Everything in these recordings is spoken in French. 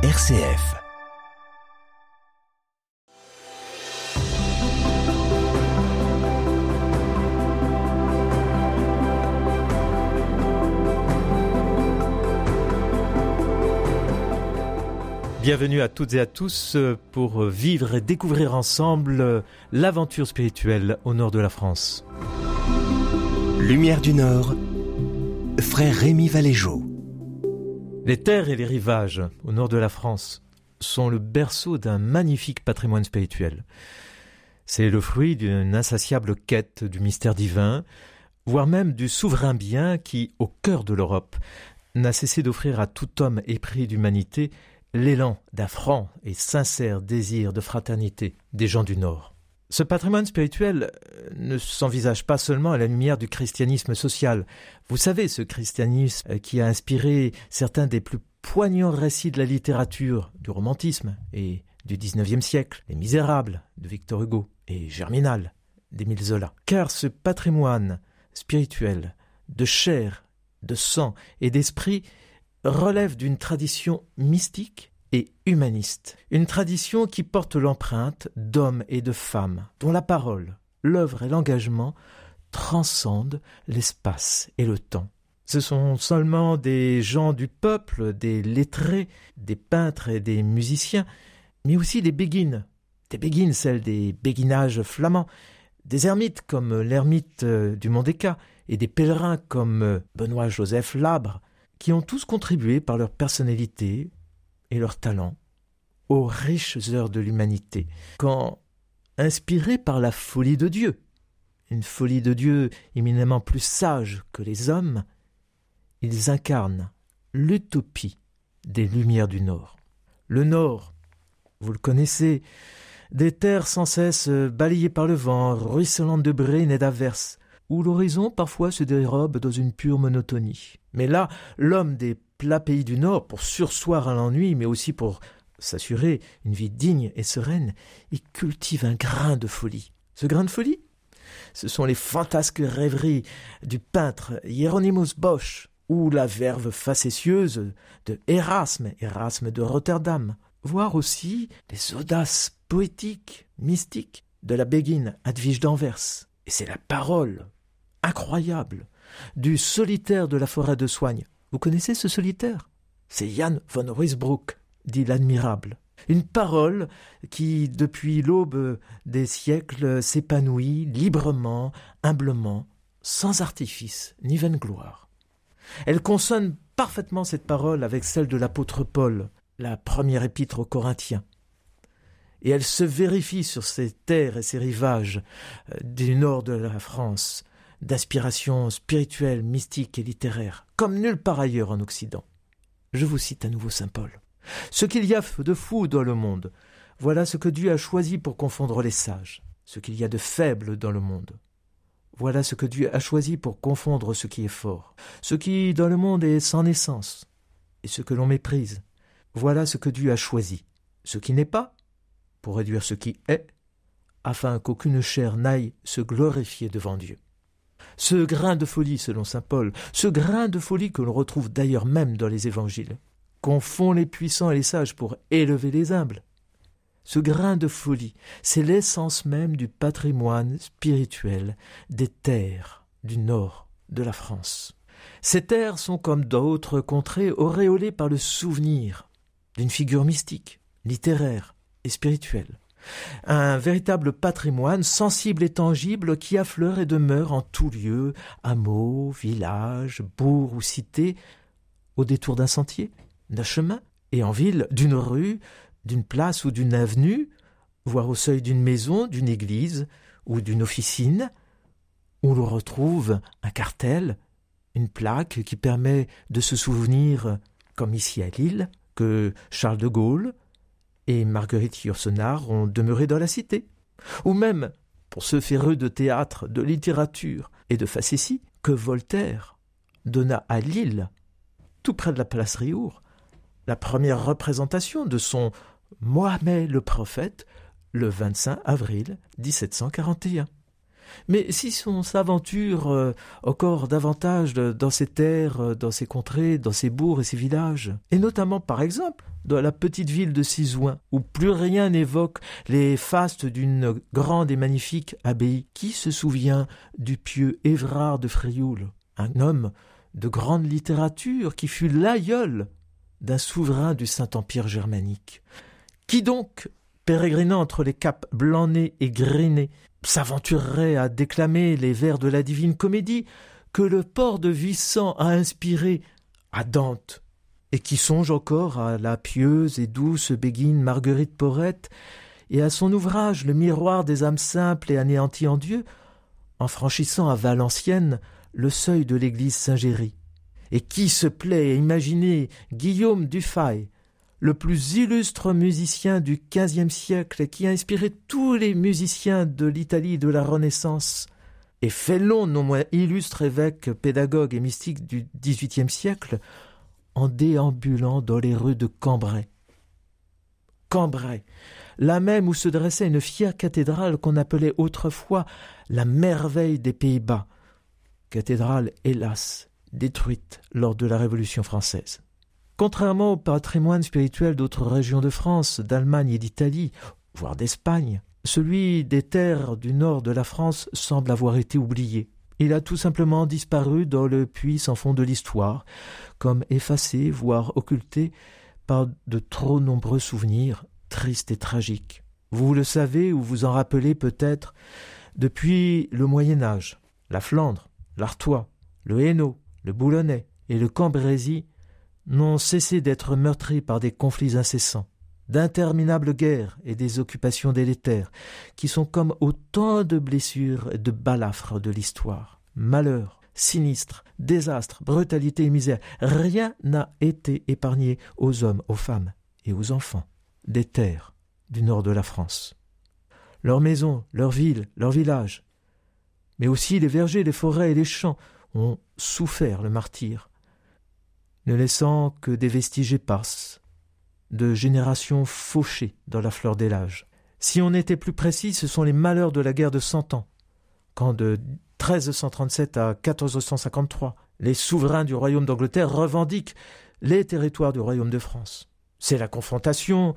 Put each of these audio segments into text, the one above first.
RCF. Bienvenue à toutes et à tous pour vivre et découvrir ensemble l'aventure spirituelle au nord de la France. Lumière du Nord, frère Rémi Valégeau. Les terres et les rivages au nord de la France sont le berceau d'un magnifique patrimoine spirituel. C'est le fruit d'une insatiable quête du mystère divin, voire même du souverain bien qui, au cœur de l'Europe, n'a cessé d'offrir à tout homme épris d'humanité l'élan d'un franc et sincère désir de fraternité des gens du Nord. Ce patrimoine spirituel euh, ne s'envisage pas seulement à la lumière du christianisme social. Vous savez, ce christianisme euh, qui a inspiré certains des plus poignants récits de la littérature, du romantisme et du XIXe siècle, Les Misérables de Victor Hugo et Germinal d'Émile Zola. Car ce patrimoine spirituel de chair, de sang et d'esprit relève d'une tradition mystique et humaniste, une tradition qui porte l'empreinte d'hommes et de femmes, dont la parole, l'œuvre et l'engagement transcendent l'espace et le temps. Ce sont seulement des gens du peuple, des lettrés, des peintres et des musiciens, mais aussi des béguines, des béguines, celles des béguinages flamands, des ermites comme l'ermite du Mont des et des pèlerins comme Benoît-Joseph Labre, qui ont tous contribué par leur personnalité, et leur talent aux riches heures de l'humanité, quand, inspirés par la folie de Dieu, une folie de Dieu éminemment plus sage que les hommes, ils incarnent l'utopie des Lumières du Nord. Le Nord, vous le connaissez, des terres sans cesse balayées par le vent, ruisselantes de brines et d'averses, où l'horizon parfois se dérobe dans une pure monotonie. Mais là, l'homme des plats pays du Nord, pour sursoir à l'ennui, mais aussi pour s'assurer une vie digne et sereine, il cultive un grain de folie. Ce grain de folie Ce sont les fantasques rêveries du peintre Hieronymus Bosch, ou la verve facétieuse de Erasme, Erasme de Rotterdam, voire aussi les audaces poétiques, mystiques de la Béguine Advige d'Anvers. Et c'est la parole incroyable du solitaire de la forêt de Soigne. Vous connaissez ce solitaire? C'est Jan von Ruysbroek, dit l'admirable. Une parole qui, depuis l'aube des siècles, s'épanouit librement, humblement, sans artifice ni vaine gloire. Elle consonne parfaitement cette parole avec celle de l'apôtre Paul, la première épître aux Corinthiens. Et elle se vérifie sur ces terres et ces rivages euh, du nord de la France, d'aspiration spirituelle, mystique et littéraire, comme nulle part ailleurs en Occident. Je vous cite à nouveau saint Paul. Ce qu'il y a de fou dans le monde, voilà ce que Dieu a choisi pour confondre les sages, ce qu'il y a de faible dans le monde. Voilà ce que Dieu a choisi pour confondre ce qui est fort, ce qui dans le monde est sans naissance, et ce que l'on méprise. Voilà ce que Dieu a choisi, ce qui n'est pas, pour réduire ce qui est, afin qu'aucune chair n'aille se glorifier devant Dieu ce grain de folie, selon saint Paul, ce grain de folie que l'on retrouve d'ailleurs même dans les évangiles, confond les puissants et les sages pour élever les humbles. Ce grain de folie, c'est l'essence même du patrimoine spirituel des terres du nord de la France. Ces terres sont comme d'autres contrées auréolées par le souvenir d'une figure mystique, littéraire et spirituelle un véritable patrimoine sensible et tangible qui affleure et demeure en tout lieu, hameaux, villages, bourgs ou cités, au détour d'un sentier, d'un chemin, et en ville d'une rue, d'une place ou d'une avenue, voire au seuil d'une maison, d'une église ou d'une officine, où l'on retrouve un cartel, une plaque qui permet de se souvenir, comme ici à Lille, que Charles de Gaulle, et Marguerite Yourcenar ont demeuré dans la cité. Ou même, pour ce féreux de théâtre, de littérature et de facétie, que Voltaire donna à Lille, tout près de la place Riour, la première représentation de son Mohamed le prophète le 25 avril 1741. Mais si on s'aventure euh, encore davantage dans ces terres, euh, dans ces contrées, dans ces bourgs et ces villages, et notamment par exemple dans la petite ville de Cisouin, où plus rien n'évoque les fastes d'une grande et magnifique abbaye, qui se souvient du pieux Évrard de Frioul, un homme de grande littérature qui fut l'aïeul d'un souverain du Saint-Empire germanique. Qui donc, pérégrinant entre les caps blanc-nez et gris s'aventurerait à déclamer les vers de la divine comédie que le port de Vissant a inspiré à Dante, et qui songe encore à la pieuse et douce béguine Marguerite Porrette et à son ouvrage Le miroir des âmes simples et anéanties en Dieu, en franchissant à Valenciennes le seuil de l'église Saint-Géry. Et qui se plaît à imaginer Guillaume Dufay, le plus illustre musicien du XVe siècle qui a inspiré tous les musiciens de l'Italie de la Renaissance, et Fellon, non moins illustre évêque, pédagogue et mystique du XVIIIe siècle, en déambulant dans les rues de Cambrai. Cambrai, là même où se dressait une fière cathédrale qu'on appelait autrefois la merveille des Pays-Bas, cathédrale hélas détruite lors de la Révolution française. Contrairement au patrimoine spirituel d'autres régions de France, d'Allemagne et d'Italie, voire d'Espagne, celui des terres du nord de la France semble avoir été oublié. Il a tout simplement disparu dans le puits sans fond de l'histoire, comme effacé, voire occulté, par de trop nombreux souvenirs tristes et tragiques. Vous le savez ou vous en rappelez peut-être, depuis le Moyen Âge, la Flandre, l'Artois, le Hainaut, le Boulonnais et le Cambrésis n'ont cessé d'être meurtris par des conflits incessants, d'interminables guerres et des occupations délétères, qui sont comme autant de blessures et de balafres de l'histoire. Malheur, sinistre, désastre, brutalité et misère, rien n'a été épargné aux hommes, aux femmes et aux enfants des terres du nord de la France. Leurs maisons, leurs villes, leurs villages, mais aussi les vergers, les forêts et les champs ont souffert le martyre, ne laissant que des vestiges épars, de générations fauchées dans la fleur des l'âge. Si on était plus précis, ce sont les malheurs de la guerre de Cent Ans, quand de 1337 à 1453, les souverains du royaume d'Angleterre revendiquent les territoires du royaume de France. C'est la confrontation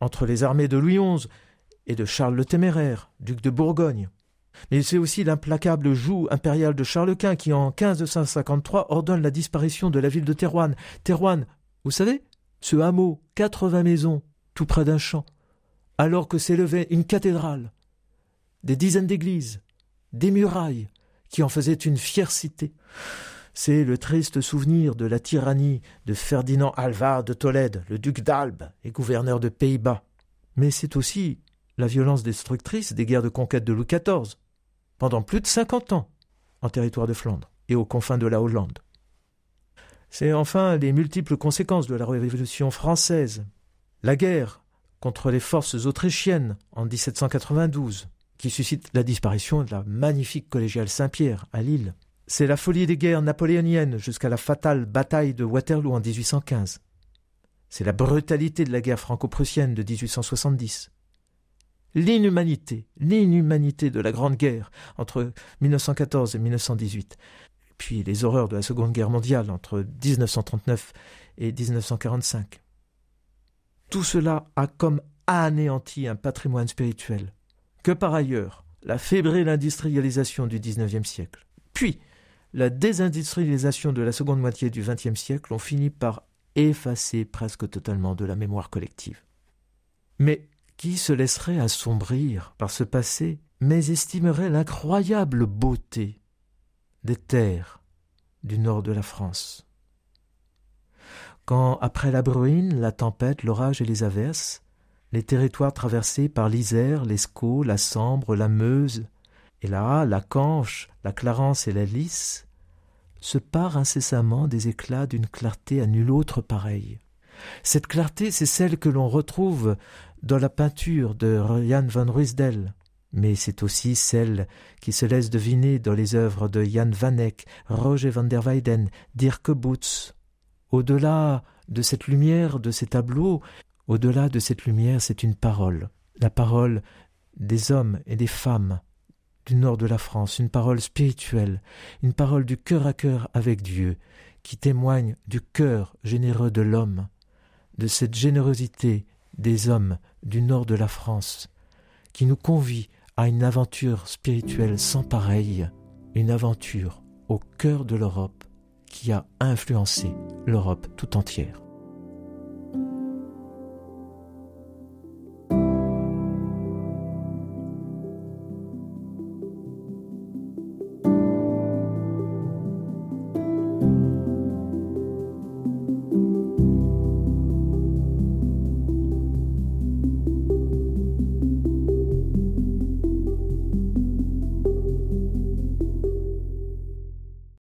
entre les armées de Louis XI et de Charles le Téméraire, duc de Bourgogne. Mais c'est aussi l'implacable joug impérial de Charles Quint qui, en 1553, ordonne la disparition de la ville de Terouanne. Terouanne, vous savez, ce hameau, quatre-vingts maisons, tout près d'un champ, alors que s'élevait une cathédrale, des dizaines d'églises, des murailles, qui en faisaient une fière cité. C'est le triste souvenir de la tyrannie de Ferdinand Alvar de Tolède, le duc d'Albe et gouverneur de Pays-Bas. Mais c'est aussi la violence destructrice des guerres de conquête de Louis XIV, pendant plus de cinquante ans en territoire de Flandre et aux confins de la Hollande. C'est enfin les multiples conséquences de la Révolution française, la guerre contre les forces autrichiennes en 1792, qui suscite la disparition de la magnifique collégiale Saint-Pierre à Lille. C'est la folie des guerres napoléoniennes jusqu'à la fatale bataille de Waterloo en 1815. C'est la brutalité de la guerre franco-prussienne de 1870 l'inhumanité, l'inhumanité de la Grande Guerre entre 1914 et 1918, puis les horreurs de la Seconde Guerre mondiale entre 1939 et 1945. Tout cela a comme anéanti un patrimoine spirituel, que par ailleurs la fébrile industrialisation du XIXe siècle, puis la désindustrialisation de la seconde moitié du XXe siècle ont fini par effacer presque totalement de la mémoire collective. Mais qui se laisserait assombrir par ce passé, mais estimerait l'incroyable beauté des terres du nord de la France. Quand, après la bruine, la tempête, l'orage et les averses, les territoires traversés par l'Isère, l'Escaut, la Sambre, la Meuse, et là, la Canche, la Clarence et la Lys, se parent incessamment des éclats d'une clarté à nulle autre pareille. Cette clarté, c'est celle que l'on retrouve dans la peinture de Jan van Ruysdael, mais c'est aussi celle qui se laisse deviner dans les œuvres de Jan van Eyck, Roger van der Weyden, Dirk Boots. Au-delà de cette lumière, de ces tableaux, au-delà de cette lumière, c'est une parole, la parole des hommes et des femmes du nord de la France, une parole spirituelle, une parole du cœur à cœur avec Dieu, qui témoigne du cœur généreux de l'homme, de cette générosité des hommes du nord de la France, qui nous convie à une aventure spirituelle sans pareille, une aventure au cœur de l'Europe qui a influencé l'Europe tout entière.